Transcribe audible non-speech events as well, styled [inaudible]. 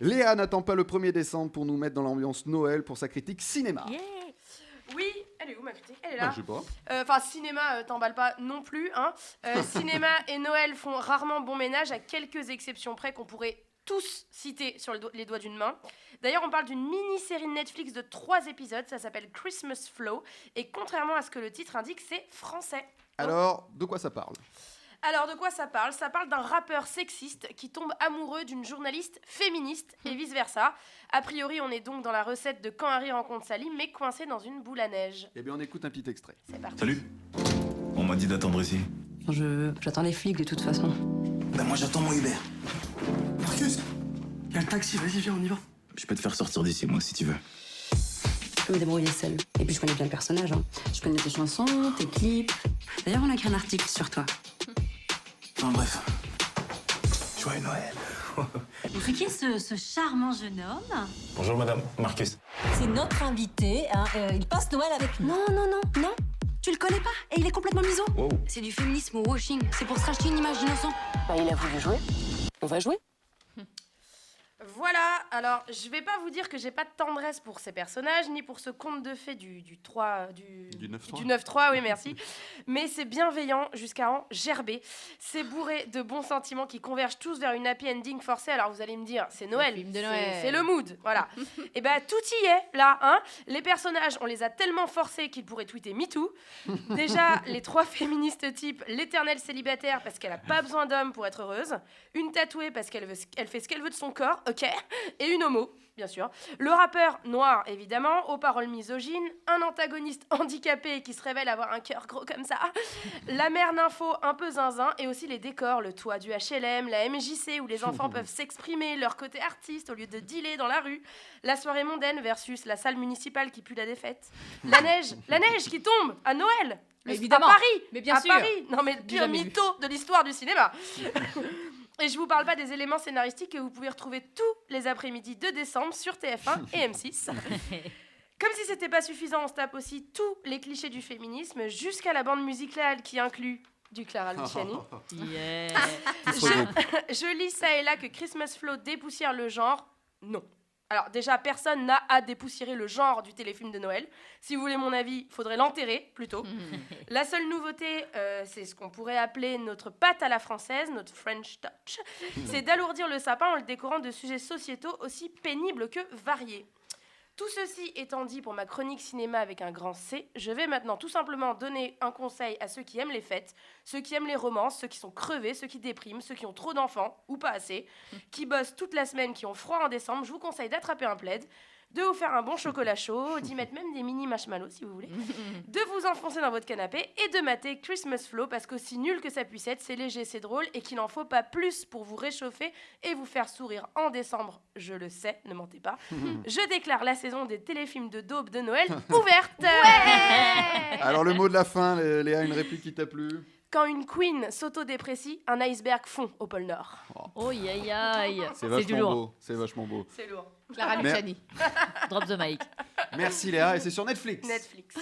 Léa n'attend pas le 1er décembre pour nous mettre dans l'ambiance Noël pour sa critique cinéma. Oui, elle est où ma critique? Elle est Bah, là. je sais pas. Euh, Enfin, cinéma, euh, t'emballes pas non plus. Hein. Euh, [laughs] cinéma et Noël font rarement bon ménage, à quelques exceptions près qu'on pourrait tous citer sur le do- les doigts d'une main. D'ailleurs, on parle d'une mini-série de Netflix de trois épisodes, ça s'appelle Christmas Flow, et contrairement à ce que le titre indique, c'est français. Alors, de quoi ça parle? Alors, de quoi ça parle? Ça parle d'un rappeur sexiste qui tombe amoureux d'une journaliste féministe et vice-versa. A priori, on est donc dans la recette de Quand Harry rencontre Sally, mais coincé dans une boule à neige. Eh bien, on écoute un petit extrait. C'est parti. Salut. On m'a dit d'attendre ici. Je, j'attends les flics de toute façon. Ben moi j'attends mon Uber. Marcus Il y a le taxi, vas-y, viens, on y va. Je peux te faire sortir d'ici, moi, si tu veux. Je peux me débrouiller seule. Et puis je connais bien le personnage. hein. Je connais tes chansons, tes clips. D'ailleurs, on a écrit un article sur toi. Enfin bref. Joyeux Noël. [laughs] C'est qui ce, ce charmant jeune homme Bonjour madame, Marcus. C'est notre invité. hein, euh, il passe Noël avec nous. Non, non, non, non. Tu le connais pas et il est complètement miso. Wow. C'est du féminisme au washing. C'est pour se racheter une image d'innocent. Bah, il a voulu jouer. On va jouer. Voilà, alors je vais pas vous dire que j'ai pas de tendresse pour ces personnages, ni pour ce conte de fées du, du 3, du, Du 9-3. du 9-3, oui merci. [laughs] Mais c'est bienveillant jusqu'à en gerber. C'est bourré de bons sentiments qui convergent tous vers une happy ending forcée. Alors vous allez me dire, c'est Noël, c'est- Noël. c'est le mood, voilà. [laughs] Et ben tout y est là, hein. Les personnages, on les a tellement forcés qu'ils pourraient tweeter MeToo. [laughs] Déjà, les trois féministes types, l'éternelle célibataire parce qu'elle a pas besoin d'homme pour être heureuse, une tatouée parce qu'elle elle fait ce qu'elle veut de son corps, ok, et une homo, bien sûr. Le rappeur noir, évidemment, aux paroles misogynes, un antagoniste [laughs] handicapé qui se révèle avoir un cœur gros comme ça, la mère nympho un peu zinzin, et aussi les décors, le toit du HLM, la MJC où les enfants [laughs] peuvent s'exprimer, leur côté artiste au lieu de dealer dans la rue, la soirée mondaine versus la salle municipale qui pue la défaite, la [laughs] neige, la neige qui tombe à Noël. Le- Évidemment. À Paris. Mais bien à sûr. Paris. Non mais le pire vu. mytho de l'histoire du cinéma. Et je vous parle pas des éléments scénaristiques que vous pouvez retrouver tous les après-midi de décembre sur TF1 [laughs] et M6. Comme si c'était pas suffisant, on se tape aussi tous les clichés du féminisme jusqu'à la bande musicale qui inclut du Clara Luciani. [laughs] Yeah. Je, [laughs] je lis ça et là que Christmas Flow dépoussière le genre. Non. Alors déjà, personne n'a à dépoussiérer le genre du téléfilm de Noël. Si vous voulez mon avis, faudrait l'enterrer plutôt. [laughs] La seule nouveauté, euh, c'est ce qu'on pourrait appeler notre pâte à la française, notre French touch, [laughs] c'est d'alourdir le sapin en le décorant de sujets sociétaux aussi pénibles que variés. Tout ceci étant dit pour ma chronique cinéma avec un grand C, je vais maintenant tout simplement donner un conseil à ceux qui aiment les fêtes, ceux qui aiment les romances, ceux qui sont crevés, ceux qui dépriment, ceux qui ont trop d'enfants, ou pas assez, qui bossent toute la semaine, qui ont froid en décembre. Je vous conseille d'attraper un plaid, de vous faire un bon chocolat chaud, d'y mettre même des mini marshmallows si vous voulez, [laughs] de vous enfoncer dans votre canapé et de mater Christmas Flow parce qu'aussi nul que ça puisse être, c'est léger, c'est drôle et qu'il n'en faut pas plus pour vous réchauffer et vous faire sourire en décembre. Je le sais, ne mentez pas. [laughs] Je déclare la saison des téléfilms de daube de Noël [laughs] ouverte. Alors, le mot de la fin, Lé- Léa, une réplique qui t'a plu? Quand une queen s'autodéprécie, un iceberg fond au pôle Nord. Oh, aïe, aïe, aïe. C'est du vachement lourd. beau. C'est vachement beau. C'est lourd. Clara Mer- Luciani. Drop the mic. Merci Léa, et c'est sur Netflix. Netflix.